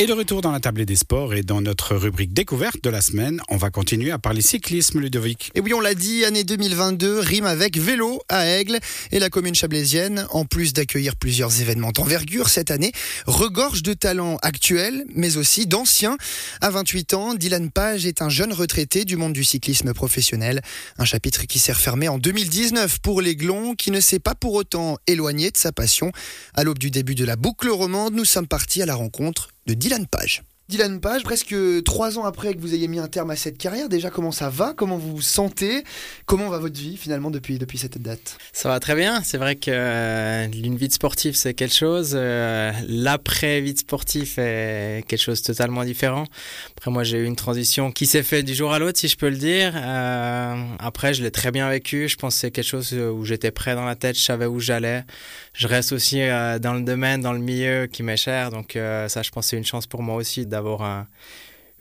Et de retour dans la table des sports et dans notre rubrique découverte de la semaine, on va continuer à parler cyclisme, Ludovic. Et oui, on l'a dit, année 2022 rime avec vélo à Aigle et la commune chablaisienne, en plus d'accueillir plusieurs événements d'envergure cette année, regorge de talents actuels, mais aussi d'anciens. À 28 ans, Dylan Page est un jeune retraité du monde du cyclisme professionnel. Un chapitre qui s'est refermé en 2019 pour l'Aiglon, qui ne s'est pas pour autant éloigné de sa passion. À l'aube du début de la boucle romande, nous sommes partis à la rencontre de Dylan Page. Dylan Page, presque trois ans après que vous ayez mis un terme à cette carrière, déjà comment ça va? Comment vous vous sentez? Comment va votre vie finalement depuis, depuis cette date? Ça va très bien. C'est vrai que euh, vie de sportif c'est quelque chose. Euh, l'après-vie de sportif est quelque chose de totalement différent. Après moi j'ai eu une transition qui s'est faite du jour à l'autre si je peux le dire. Euh, après je l'ai très bien vécu. Je pense que c'est quelque chose où j'étais prêt dans la tête, je savais où j'allais. Je reste aussi dans le domaine, dans le milieu qui m'est cher. Donc ça je pense c'est une chance pour moi aussi d'avoir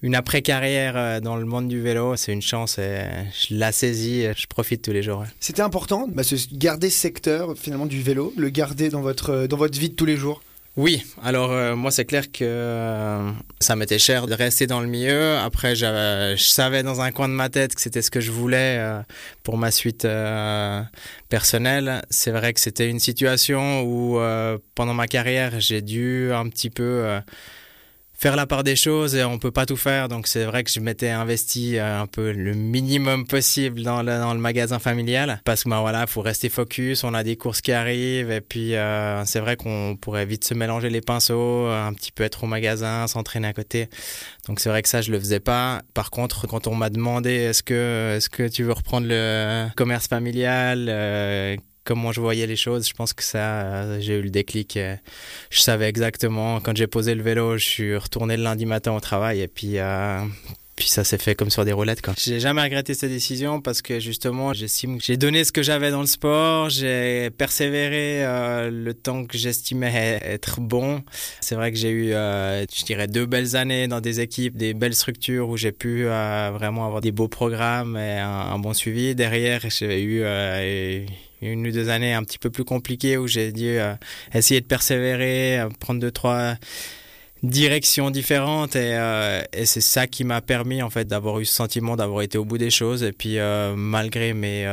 une après-carrière euh, dans le monde du vélo, c'est une chance et je la saisis, je profite tous les jours. C'était important de bah, garder ce secteur finalement du vélo, le garder dans votre, dans votre vie de tous les jours? Oui, alors euh, moi c'est clair que euh, ça m'était cher de rester dans le milieu. Après, je savais dans un coin de ma tête que c'était ce que je voulais pour ma suite personnelle. C'est vrai que c'était une situation où pendant ma carrière j'ai dû un petit peu faire la part des choses et on peut pas tout faire. Donc c'est vrai que je m'étais investi euh, un peu le minimum possible dans le, dans le magasin familial parce que ben voilà, faut rester focus. On a des courses qui arrivent et puis euh, c'est vrai qu'on pourrait vite se mélanger les pinceaux, un petit peu être au magasin, s'entraîner à côté. Donc c'est vrai que ça je le faisais pas. Par contre, quand on m'a demandé est-ce que est-ce que tu veux reprendre le commerce familial, euh, comment je voyais les choses, je pense que ça, euh, j'ai eu le déclic. Euh, je savais exactement, quand j'ai posé le vélo, je suis retourné le lundi matin au travail et puis, euh, puis ça s'est fait comme sur des roulettes. Quoi. J'ai jamais regretté cette décision parce que justement, j'estime que j'ai donné ce que j'avais dans le sport, j'ai persévéré le temps que j'estimais être bon. C'est vrai que j'ai eu, je dirais, deux belles années dans des équipes, des belles structures où j'ai pu vraiment avoir des beaux programmes et un, un bon suivi. Derrière, j'ai eu une ou deux années un petit peu plus compliquées où j'ai dû euh, essayer de persévérer, euh, prendre deux, trois directions différentes et, euh, et c'est ça qui m'a permis en fait d'avoir eu ce sentiment d'avoir été au bout des choses et puis malgré mes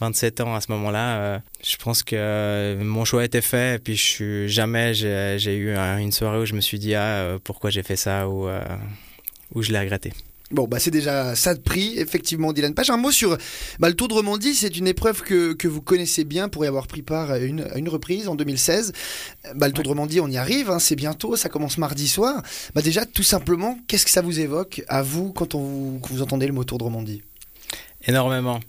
27 ans à ce moment-là, je pense que mon choix était fait et puis je suis jamais j'ai eu une soirée où je me suis dit ah pourquoi j'ai fait ça ou ou je l'ai regretté. Bon, bah c'est déjà ça de prix, effectivement, Dylan Page. Un mot sur bah, le Tour de Romandie, c'est une épreuve que, que, vous connaissez bien pour y avoir pris part à une, une reprise en 2016. Bah, le Tour de Romandie, on y arrive, hein, c'est bientôt, ça commence mardi soir. Bah, déjà, tout simplement, qu'est-ce que ça vous évoque à vous quand, on, quand vous entendez le mot Tour de Romandie? Énormément.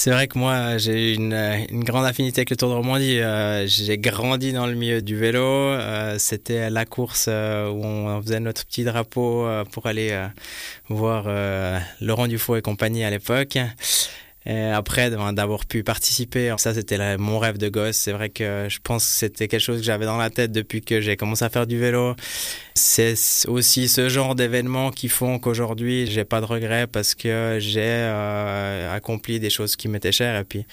C'est vrai que moi, j'ai une, une grande affinité avec le Tour de Romandie. Euh, j'ai grandi dans le milieu du vélo. Euh, c'était la course euh, où on faisait notre petit drapeau pour aller voir Laurent Dufault et compagnie à l'époque. Et après, d'avoir pu participer, ça c'était mon rêve de gosse. C'est vrai que je pense que c'était quelque chose que j'avais dans la tête depuis que j'ai commencé à faire du vélo. C'est aussi ce genre d'événements qui font qu'aujourd'hui j'ai pas de regrets parce que j'ai euh, accompli des choses qui m'étaient chères. Et puis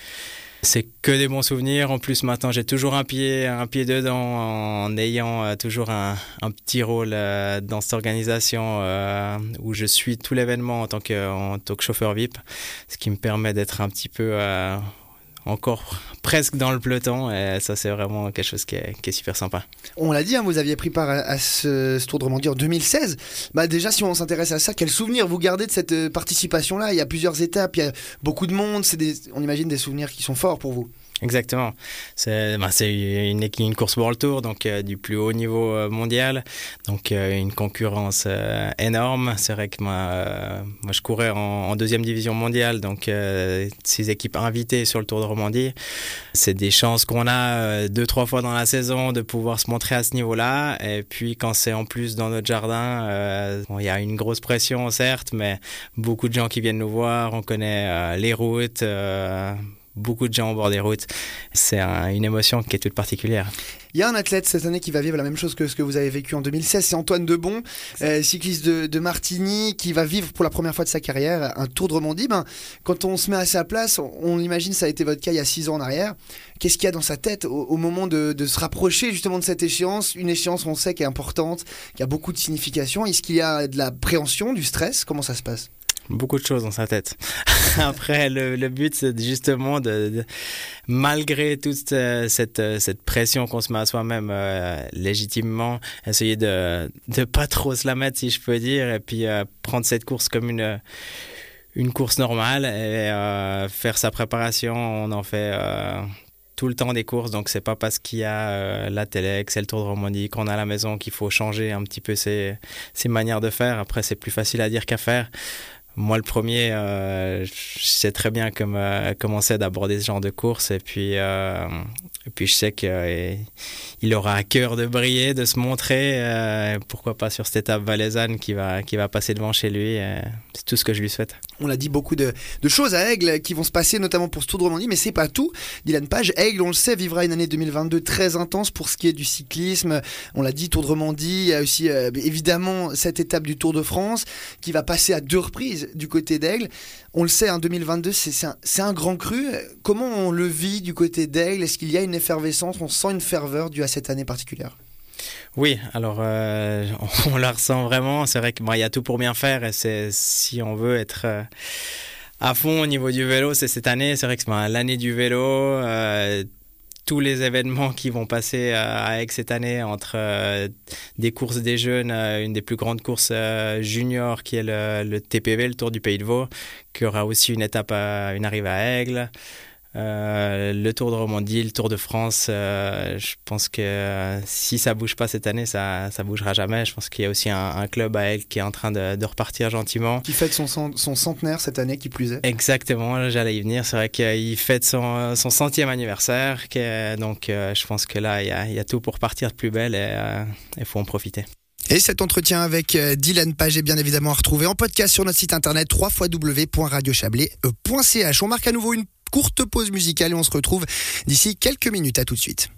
c'est que des bons souvenirs. En plus, maintenant, j'ai toujours un pied, un pied dedans en ayant euh, toujours un, petit rôle euh, dans cette organisation euh, où je suis tout l'événement en tant que, en tant que chauffeur VIP, ce qui me permet d'être un petit peu encore presque dans le peloton et ça c'est vraiment quelque chose qui est, super sympa. On l'a dit, hein, vous aviez pris part à, ce, Tour de Romandie en 2016. Bah déjà si on s'intéresse à ça, quel souvenir vous gardez de cette euh, participation là Il y a plusieurs étapes, il y a beaucoup de monde, c'est on imagine des souvenirs qui sont forts pour vous. Exactement. C'est bah, une, une, course World Tour, donc euh, du plus haut niveau euh, mondial. Donc euh, une concurrence énorme. C'est vrai que moi, moi je courais en, deuxième division mondiale, donc ces équipes invitées sur le Tour de Romandie. C'est des chances qu'on a deux, trois fois dans la saison de pouvoir se montrer à ce niveau-là. Et puis quand c'est en plus dans notre jardin, il y a une grosse pression certes, mais beaucoup de gens qui viennent nous voir. On connaît les routes beaucoup de gens au bord des routes. C'est une émotion qui est toute particulière. Il y a un athlète cette année qui va vivre la même chose que ce que vous avez vécu en 2016, c'est Antoine Debon, euh, cycliste de, Martigny, qui va vivre pour la première fois de sa carrière un Tour de Romandie. Ben, quand on se met à sa place, on, imagine ça a été votre cas il y a six ans en arrière. Qu'est-ce qu'il y a dans sa tête au, moment de, de, se rapprocher justement de cette échéance? Une échéance, on sait, qui est importante, qui a beaucoup de signification. Est-ce qu'il y a de la préhension, du stress? Comment ça se passe? Beaucoup de choses dans sa tête. Après, le, but, c'est justement de, malgré toute euh, cette, euh, cette pression qu'on se met à soi-même euh, légitimement, essayer de ne pas trop se la mettre, si je peux dire, et puis prendre cette course comme une une course normale et faire sa préparation. On en fait tout le temps des courses, donc c'est pas parce qu'il y a la télé, c'est le Tour de Romandie, qu'on a à la maison qu'il faut changer un petit peu ses, ses manières de faire. Après, c'est plus facile à dire qu'à faire. Moi, le premier, euh, je sais très bien comment, euh, comment c'est d'aborder ce genre de course. Et puis, euh, et puis je sais qu'il aura à cœur de briller, de se montrer. pourquoi pas sur cette étape valaisanne qui va, qui va passer devant chez lui. c'est tout ce que je lui souhaite. On l'a dit, beaucoup de, de, choses à Aigle qui vont se passer, notamment pour ce Tour de Romandie. Mais c'est pas tout. Dylan Page, Aigle, on le sait, vivra une année 2022 très intense pour ce qui est du cyclisme. On l'a dit, Tour de Romandie. Il y a aussi, évidemment, cette étape du Tour de France qui va passer à deux reprises du côté d'Aigle. On le sait, en 2022, c'est un, grand cru. Comment on le vit du côté d'Aigle? Est-ce qu'il y a une effervescence On sent une ferveur due à cette année particulière oui, alors euh, on la ressent vraiment. C'est vrai qu'il y a tout pour bien faire et c'est si on veut être euh, à fond au niveau du vélo, c'est cette année. C'est vrai que c'est l'année du vélo. Euh, tous les événements qui vont passer à Aix cette année, entre des courses des jeunes, une des plus grandes courses juniors qui est le, TPV, le Tour du Pays de Vaud, qui aura aussi une étape, une arrivée à Aigle. Euh, le Tour de Romandie, le Tour de France, euh, je pense que euh, si ça bouge pas cette année, ça ça bougera jamais. Je pense qu'il y a aussi un, club à elle qui est en train de, de repartir gentiment. Qui fête son, son, centenaire cette année, qui plus est. Exactement, j'allais y venir. C'est vrai qu'il fête son, son centième anniversaire. donc je pense que là, il y a, y a, tout pour partir de plus belle et il faut en profiter. Et cet entretien avec Dylan Page est bien évidemment à retrouver en podcast sur notre site internet www.radiochablais.ch. On marque à nouveau une courte pause musicale et on se retrouve d'ici quelques minutes. À tout de suite.